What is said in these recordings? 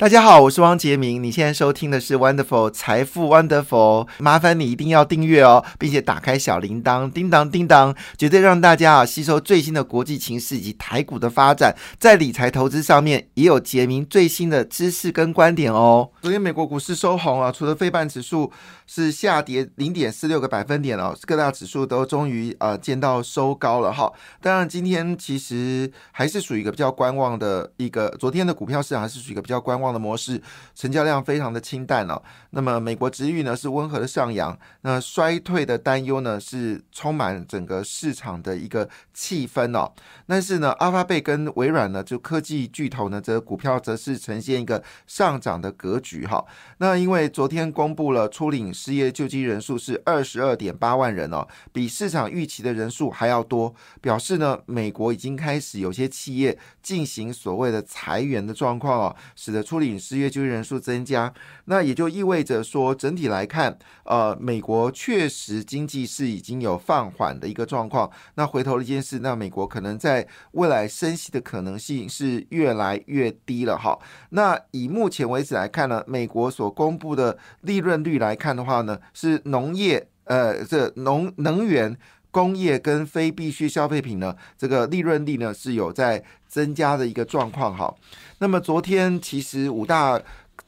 大家好，我是汪杰明。你现在收听的是 Wonderful 财富 Wonderful，麻烦你一定要订阅哦，并且打开小铃铛，叮当叮当，绝对让大家啊吸收最新的国际情势以及台股的发展，在理财投资上面也有杰明最新的知识跟观点哦。昨天美国股市收红啊，除了非半指数是下跌零点四六个百分点哦，各大指数都终于呃见到收高了哈。当然，今天其实还是属于一个比较观望的一个，昨天的股票市场还是属于一个比较观望。的模式，成交量非常的清淡哦。那么美国值域呢是温和的上扬，那衰退的担忧呢是充满整个市场的一个气氛哦。但是呢，阿发贝跟微软呢，就科技巨头呢，则股票则是呈现一个上涨的格局哈。那因为昨天公布了初领失业救济人数是二十二点八万人哦，比市场预期的人数还要多，表示呢，美国已经开始有些企业进行所谓的裁员的状况哦，使得初领失业就业人数增加，那也就意味着说，整体来看，呃，美国确实经济是已经有放缓的一个状况。那回头一件事，那美国可能在未来升息的可能性是越来越低了哈。那以目前为止来看呢，美国所公布的利润率来看的话呢，是农业，呃，这农能源。工业跟非必需消费品呢，这个利润率呢是有在增加的一个状况哈。那么昨天其实五大。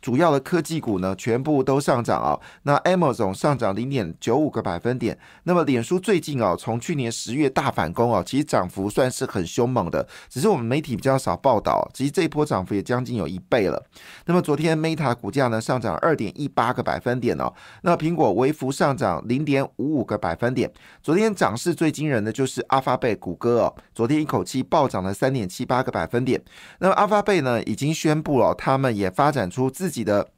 主要的科技股呢，全部都上涨啊。那 Amazon 上涨零点九五个百分点。那么脸书最近啊，从去年十月大反攻啊，其实涨幅算是很凶猛的。只是我们媒体比较少报道，其实这一波涨幅也将近有一倍了。那么昨天 Meta 股价呢上涨二点一八个百分点哦。那苹果微幅上涨零点五五个百分点。昨天涨势最惊人的就是阿发贝谷歌哦，昨天一口气暴涨了三点七八个百分点。那么阿发贝呢，已经宣布了，他们也发展出自己的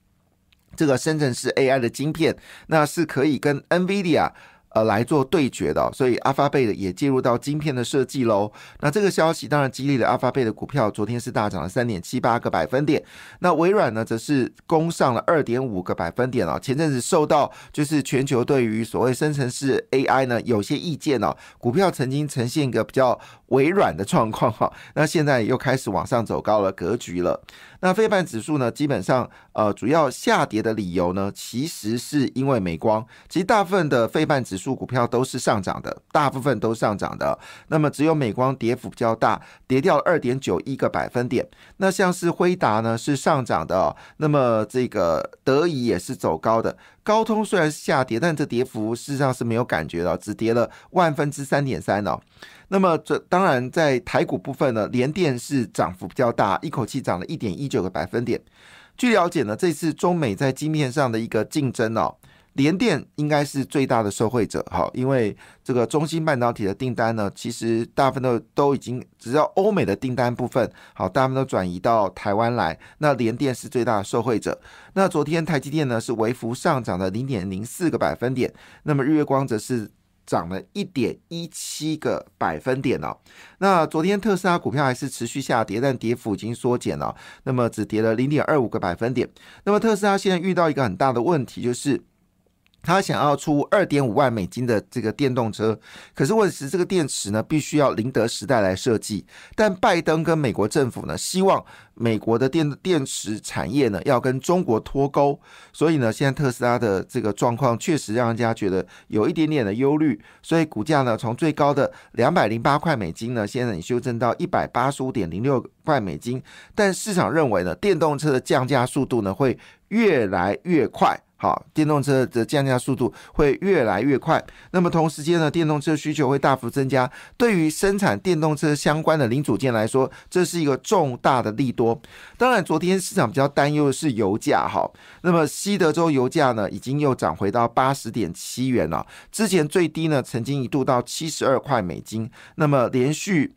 这个深圳市 AI 的晶片，那是可以跟 NVIDIA。呃，来做对决的，所以阿发贝的也介入到晶片的设计喽。那这个消息当然激励了阿发贝的股票，昨天是大涨了三点七八个百分点。那微软呢，则是攻上了二点五个百分点哦。前阵子受到就是全球对于所谓生成式 AI 呢有些意见哦，股票曾经呈现一个比较微软的状况哈。那现在又开始往上走高了格局了。那非半指数呢，基本上呃主要下跌的理由呢，其实是因为美光。其实大部分的非半指数。数股票都是上涨的，大部分都上涨的。那么只有美光跌幅比较大，跌掉二点九一个百分点。那像是辉达呢是上涨的，那么这个德仪也是走高的。高通虽然下跌，但这跌幅事实上是没有感觉的，只跌了万分之三点三哦。那么这当然在台股部分呢，联电是涨幅比较大，一口气涨了一点一九个百分点。据了解呢，这次中美在晶片上的一个竞争哦。联电应该是最大的受惠者，好，因为这个中芯半导体的订单呢，其实大部分都都已经，只要欧美的订单部分，好，大部分都转移到台湾来，那联电是最大的受惠者。那昨天台积电呢是微幅上涨了零点零四个百分点，那么日月光则是涨了一点一七个百分点哦。那昨天特斯拉股票还是持续下跌，但跌幅已经缩减了，那么只跌了零点二五个百分点。那么特斯拉现在遇到一个很大的问题，就是。他想要出二点五万美金的这个电动车，可是问题是这个电池呢，必须要宁德时代来设计。但拜登跟美国政府呢，希望美国的电电池产业呢要跟中国脱钩，所以呢，现在特斯拉的这个状况确实让人家觉得有一点点的忧虑。所以股价呢，从最高的两百零八块美金呢，现在已修正到一百八十五点零六块美金。但市场认为呢，电动车的降价速度呢会越来越快。好，电动车的降价速度会越来越快。那么同时间呢，电动车需求会大幅增加。对于生产电动车相关的零组件来说，这是一个重大的利多。当然，昨天市场比较担忧的是油价。哈，那么西德州油价呢，已经又涨回到八十点七元了。之前最低呢，曾经一度到七十二块美金。那么连续。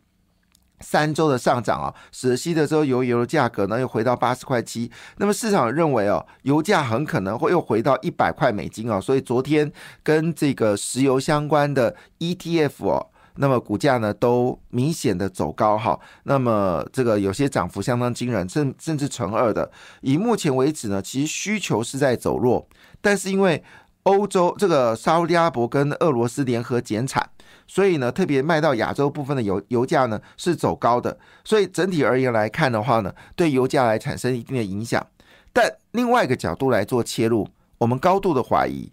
三周的上涨啊，使得西德州油油的价格呢又回到八十块七。那么市场认为哦，油价很可能会又回到一百块美金哦。所以昨天跟这个石油相关的 ETF 哦，那么股价呢都明显的走高哈。那么这个有些涨幅相当惊人，甚甚至乘二的。以目前为止呢，其实需求是在走弱，但是因为欧洲这个沙特阿拉伯跟俄罗斯联合减产，所以呢，特别卖到亚洲部分的油油价呢是走高的，所以整体而言来看的话呢，对油价来产生一定的影响。但另外一个角度来做切入，我们高度的怀疑。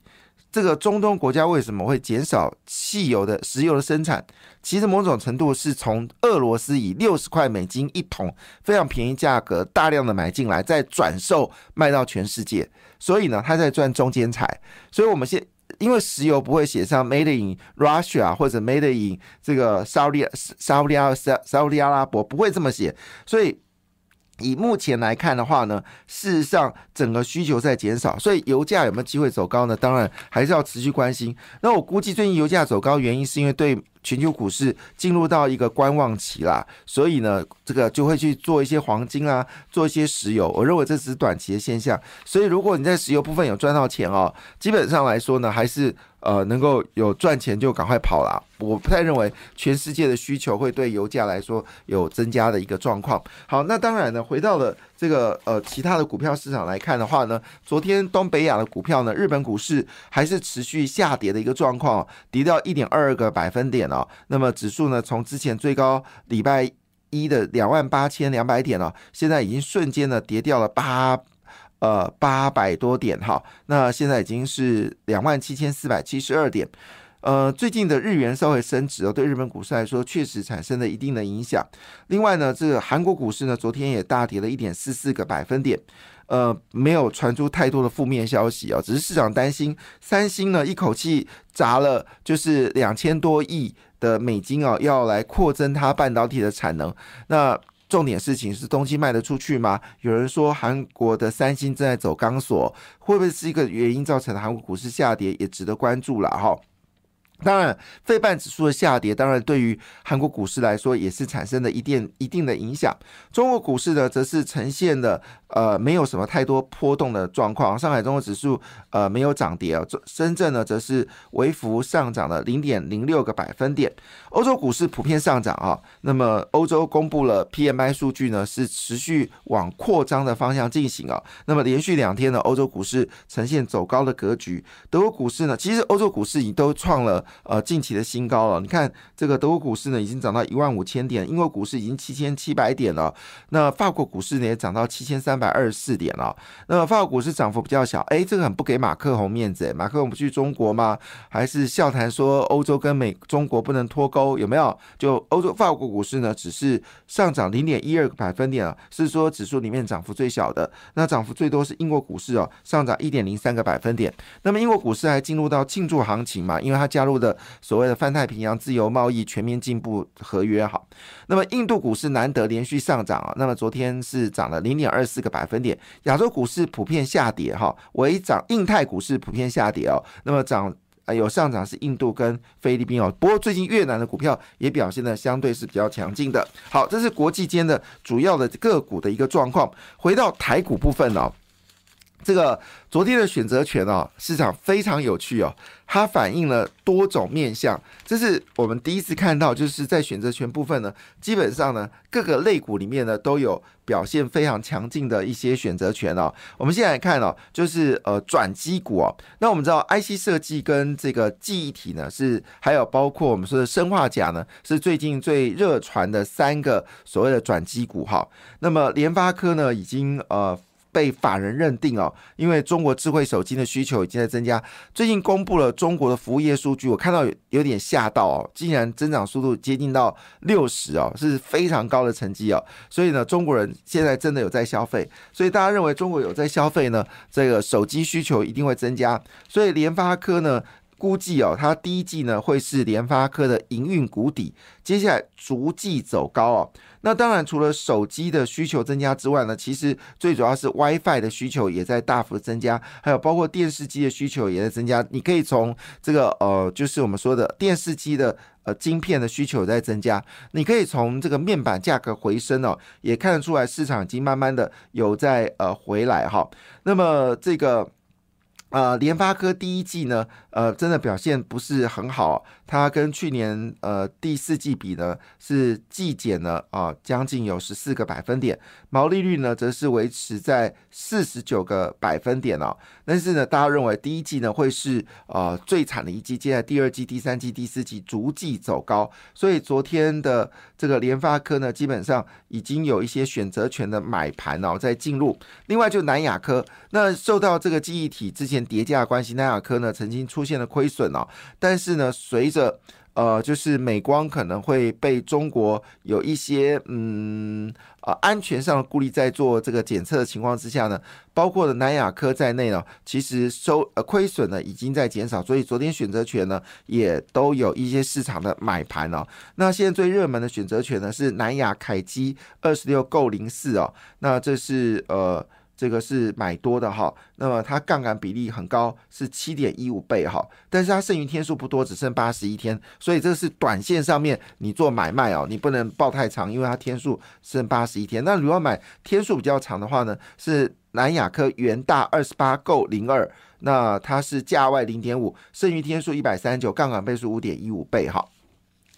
这个中东国家为什么会减少汽油的石油的生产？其实某种程度是从俄罗斯以六十块美金一桶非常便宜价格大量的买进来，再转售卖到全世界，所以呢，他在赚中间财。所以我们现因为石油不会写上 Made in Russia 或者 Made in 这个沙利沙利阿沙沙利阿拉伯不会这么写，所以。以目前来看的话呢，事实上整个需求在减少，所以油价有没有机会走高呢？当然还是要持续关心。那我估计最近油价走高原因是因为对全球股市进入到一个观望期啦，所以呢，这个就会去做一些黄金啊，做一些石油。我认为这只是短期的现象。所以如果你在石油部分有赚到钱哦，基本上来说呢，还是。呃，能够有赚钱就赶快跑了。我不太认为全世界的需求会对油价来说有增加的一个状况。好，那当然呢，回到了这个呃其他的股票市场来看的话呢，昨天东北亚的股票呢，日本股市还是持续下跌的一个状况，跌到一点二个百分点哦。那么指数呢，从之前最高礼拜一的两万八千两百点哦，现在已经瞬间呢跌掉了八。呃，八百多点哈，那现在已经是两万七千四百七十二点。呃，最近的日元稍微升值哦，对日本股市来说确实产生了一定的影响。另外呢，这个韩国股市呢，昨天也大跌了一点四四个百分点。呃，没有传出太多的负面消息哦，只是市场担心三星呢一口气砸了就是两千多亿的美金哦，要来扩增它半导体的产能。那重点事情是东西卖得出去吗？有人说韩国的三星正在走钢索，会不会是一个原因造成的韩国股市下跌，也值得关注了哈。当然，费半指数的下跌，当然对于韩国股市来说也是产生了一定一定的影响。中国股市呢，则是呈现了呃没有什么太多波动的状况。上海综合指数呃没有涨跌啊，深圳呢则是微幅上涨了零点零六个百分点。欧洲股市普遍上涨啊。那么欧洲公布了 PMI 数据呢，是持续往扩张的方向进行啊。那么连续两天呢，欧洲股市呈现走高的格局。德国股市呢，其实欧洲股市已都创了。呃，近期的新高了。你看，这个德国股市呢，已经涨到一万五千点；英国股市已经七千七百点了。那法国股市呢，也涨到七千三百二十四点了。那么法国股市涨幅比较小，哎，这个很不给马克宏面子。马克宏不去中国吗？还是笑谈说欧洲跟美中国不能脱钩？有没有？就欧洲法国股市呢，只是上涨零点一二个百分点啊，是说指数里面涨幅最小的。那涨幅最多是英国股市哦，上涨一点零三个百分点。那么英国股市还进入到庆祝行情嘛？因为它加入的所谓的泛太平洋自由贸易全面进步合约，哈，那么印度股市难得连续上涨啊，那么昨天是涨了零点二四个百分点，亚洲股市普遍下跌哈，微涨，印太股市普遍下跌哦，那么涨啊有上涨是印度跟菲律宾哦，不过最近越南的股票也表现的相对是比较强劲的，好，这是国际间的主要的个股的一个状况，回到台股部分哦。这个昨天的选择权哦，市场非常有趣哦，它反映了多种面相，这是我们第一次看到，就是在选择权部分呢，基本上呢各个类股里面呢都有表现非常强劲的一些选择权哦。我们现在来看哦，就是呃转机股哦，那我们知道 IC 设计跟这个记忆体呢是，还有包括我们说的生化甲呢，是最近最热传的三个所谓的转机股哈。那么联发科呢已经呃。被法人认定哦，因为中国智慧手机的需求已经在增加。最近公布了中国的服务业数据，我看到有点吓到哦，竟然增长速度接近到六十哦，是非常高的成绩哦。所以呢，中国人现在真的有在消费，所以大家认为中国有在消费呢，这个手机需求一定会增加。所以联发科呢。估计哦，它第一季呢会是联发科的营运谷底，接下来逐季走高哦。那当然，除了手机的需求增加之外呢，其实最主要是 WiFi 的需求也在大幅增加，还有包括电视机的需求也在增加。你可以从这个呃，就是我们说的电视机的呃晶片的需求在增加，你可以从这个面板价格回升哦，也看得出来市场已经慢慢的有在呃回来哈。那么这个。呃，联发科第一季呢，呃，真的表现不是很好，它跟去年呃第四季比呢是季减了啊，将近有十四个百分点，毛利率呢则是维持在四十九个百分点哦。但是呢，大家认为第一季呢会是呃最惨的一季，接下来第二季、第三季、第四季逐季走高，所以昨天的这个联发科呢，基本上已经有一些选择权的买盘哦在进入。另外就南亚科，那受到这个记忆体之前。叠加关系，南亚科呢曾经出现了亏损哦，但是呢，随着呃，就是美光可能会被中国有一些嗯啊安全上的顾虑，在做这个检测的情况之下呢，包括了南亚科在内呢，其实收呃亏损呢已经在减少，所以昨天选择权呢也都有一些市场的买盘哦。那现在最热门的选择权呢是南亚凯基二十六购零四哦，那这是呃。这个是买多的哈，那么它杠杆比例很高，是七点一五倍哈，但是它剩余天数不多，只剩八十一天，所以这是短线上面你做买卖哦，你不能报太长，因为它天数剩八十一天。那如果买天数比较长的话呢，是南亚科元大二十八购零二，那它是价外零点五，剩余天数一百三十九，杠杆倍数五点一五倍哈。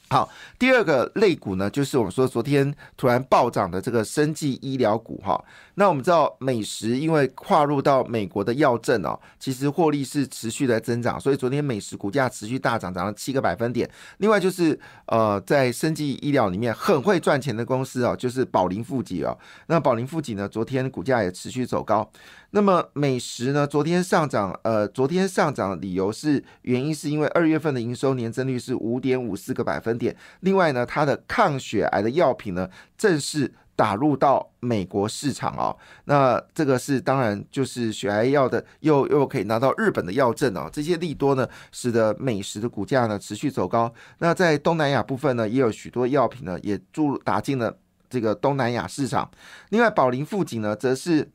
好，第二个类股呢，就是我们说昨天突然暴涨的这个生技医疗股哈。那我们知道美食因为跨入到美国的药证哦，其实获利是持续的增长，所以昨天美食股价持续大涨，涨了七个百分点。另外就是呃，在生技医疗里面很会赚钱的公司哦，就是宝林富锦哦。那宝林富锦呢，昨天股价也持续走高。那么美食呢？昨天上涨，呃，昨天上涨的理由是原因是因为二月份的营收年增率是五点五四个百分点。另外呢，它的抗血癌的药品呢，正式打入到美国市场啊。那这个是当然就是血癌药的，又又可以拿到日本的药证哦。这些利多呢，使得美食的股价呢持续走高。那在东南亚部分呢，也有许多药品呢也注入打进了这个东南亚市场。另外，宝林富锦呢，则是。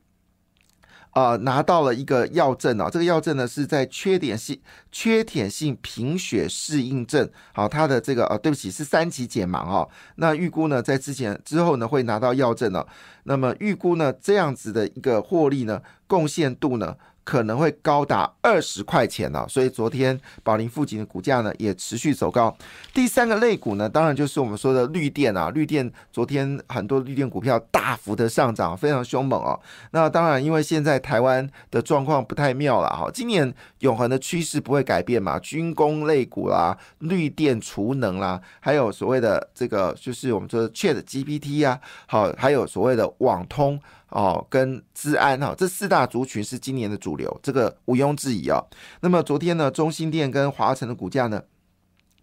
啊，拿到了一个药证啊，这个药证呢是在缺点性缺铁性贫血适应症，好，它的这个呃，对不起，是三级解盲哦。那预估呢，在之前之后呢，会拿到药证呢。那么预估呢，这样子的一个获利呢，贡献度呢？可能会高达二十块钱了，所以昨天宝林附近的股价呢也持续走高。第三个类股呢，当然就是我们说的绿电啊，绿电昨天很多绿电股票大幅的上涨，非常凶猛哦。那当然，因为现在台湾的状况不太妙了哈，今年永恒的趋势不会改变嘛，军工类股啦、绿电储能啦，还有所谓的这个就是我们说的 Chat GPT 啊，好，还有所谓的网通。哦，跟资安哈，这四大族群是今年的主流，这个毋庸置疑啊。那么昨天呢，中心电跟华晨的股价呢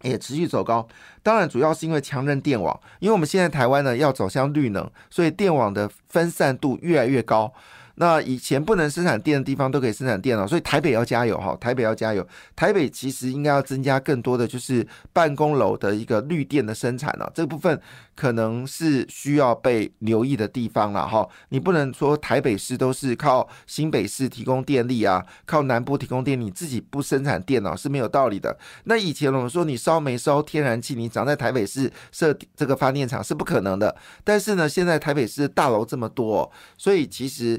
也持续走高，当然主要是因为强韧电网，因为我们现在台湾呢要走向绿能，所以电网的分散度越来越高。那以前不能生产电的地方都可以生产电了，所以台北要加油哈，台北要加油。台北其实应该要增加更多的就是办公楼的一个绿电的生产了，这部分可能是需要被留意的地方了哈。你不能说台北市都是靠新北市提供电力啊，靠南部提供电，力自己不生产电脑是没有道理的。那以前我们说你烧煤烧天然气，你长在台北市设这个发电厂是不可能的。但是呢，现在台北市大楼这么多，所以其实。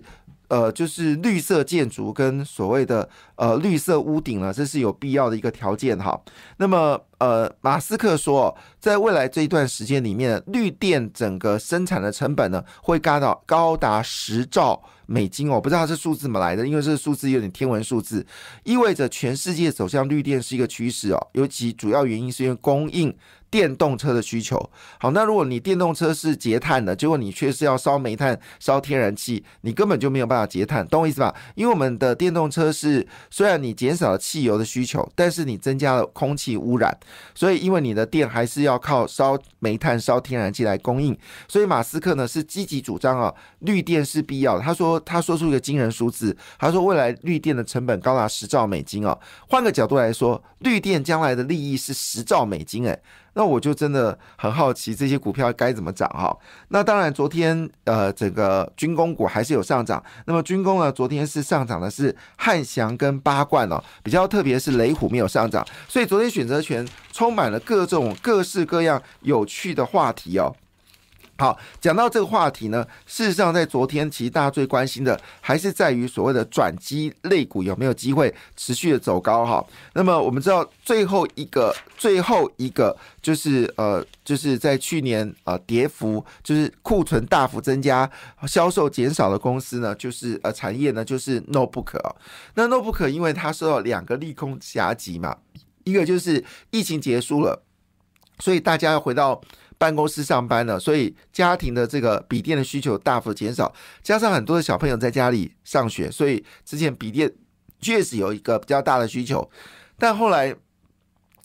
呃，就是绿色建筑跟所谓的呃绿色屋顶呢，这是有必要的一个条件哈。那么呃，马斯克说，在未来这一段时间里面，绿电整个生产的成本呢，会高到高达十兆美金哦。不知道这数字怎么来的，因为这个数字有点天文数字，意味着全世界走向绿电是一个趋势哦。尤其主要原因是因为供应。电动车的需求，好，那如果你电动车是节碳的，结果你却是要烧煤炭、烧天然气，你根本就没有办法节碳，懂我意思吧？因为我们的电动车是虽然你减少了汽油的需求，但是你增加了空气污染，所以因为你的电还是要靠烧煤炭、烧天然气来供应，所以马斯克呢是积极主张啊，绿电是必要的。他说他说出一个惊人数字，他说未来绿电的成本高达十兆美金哦。换个角度来说，绿电将来的利益是十兆美金，诶。那我就真的很好奇这些股票该怎么涨哈。那当然，昨天呃，整个军工股还是有上涨。那么军工呢，昨天是上涨的是汉翔跟八冠哦，比较特别是雷虎没有上涨。所以昨天选择权充满了各种各式各样有趣的话题哦。好，讲到这个话题呢，事实上在昨天，其实大家最关心的还是在于所谓的转机类股有没有机会持续的走高哈。那么我们知道最后一个最后一个就是呃，就是在去年呃跌幅就是库存大幅增加、销售减少的公司呢，就是呃产业呢就是 notebook。那 notebook 因为它受到两个利空夹击嘛，一个就是疫情结束了，所以大家要回到。办公室上班了，所以家庭的这个笔电的需求大幅减少，加上很多的小朋友在家里上学，所以之前笔电确实有一个比较大的需求，但后来。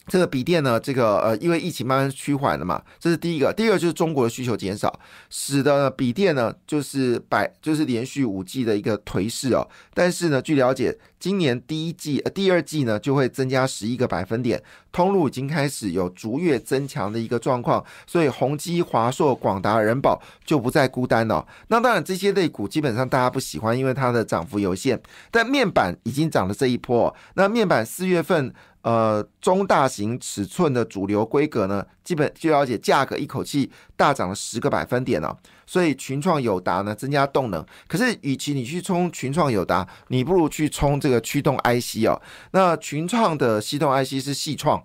这个笔电呢，这个呃，因为疫情慢慢趋缓了嘛，这是第一个。第二个就是中国的需求减少，使得笔电呢就是百就是连续五季的一个颓势哦。但是呢，据了解，今年第一季、呃第二季呢就会增加十一个百分点，通路已经开始有逐月增强的一个状况，所以宏基、华硕、广达、人保就不再孤单了。那当然，这些类股基本上大家不喜欢，因为它的涨幅有限。但面板已经涨了这一波，那面板四月份。呃，中大型尺寸的主流规格呢，基本就了解价格一口气大涨了十个百分点了，所以群创友达呢增加动能。可是，与其你去冲群创友达，你不如去冲这个驱动 IC 哦。那群创的系统 IC 是系创，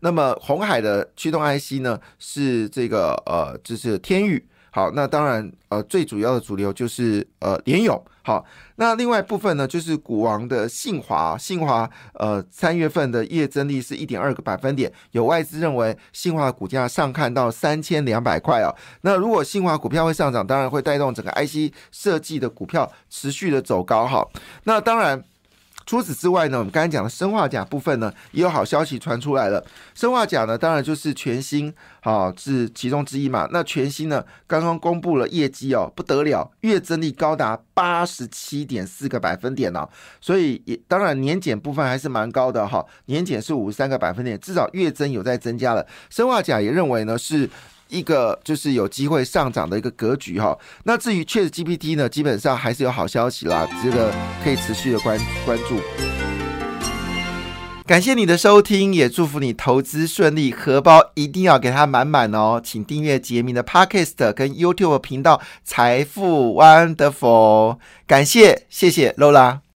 那么红海的驱动 IC 呢是这个呃，就是天域。好，那当然，呃，最主要的主流就是呃联咏。好，那另外部分呢，就是股王的信华，信华呃三月份的业增率是一点二个百分点，有外资认为信华股价上看到三千两百块啊。那如果信华股票会上涨，当然会带动整个 IC 设计的股票持续的走高。哈，那当然。除此之外呢，我们刚才讲的生化钾部分呢，也有好消息传出来了。生化钾呢，当然就是全新，好是其中之一嘛。那全新呢，刚刚公布了业绩哦，不得了，月增率高达八十七点四个百分点呢。所以也当然年减部分还是蛮高的哈，年减是五十三个百分点，至少月增有在增加了。生化钾也认为呢是。一个就是有机会上涨的一个格局哈，那至于确实 GPT 呢，基本上还是有好消息啦，这个可以持续的关关注。感谢你的收听，也祝福你投资顺利，荷包一定要给它满满哦。请订阅杰明的 Podcast 跟 YouTube 频道财富 Wonderful，感谢谢谢 Lola。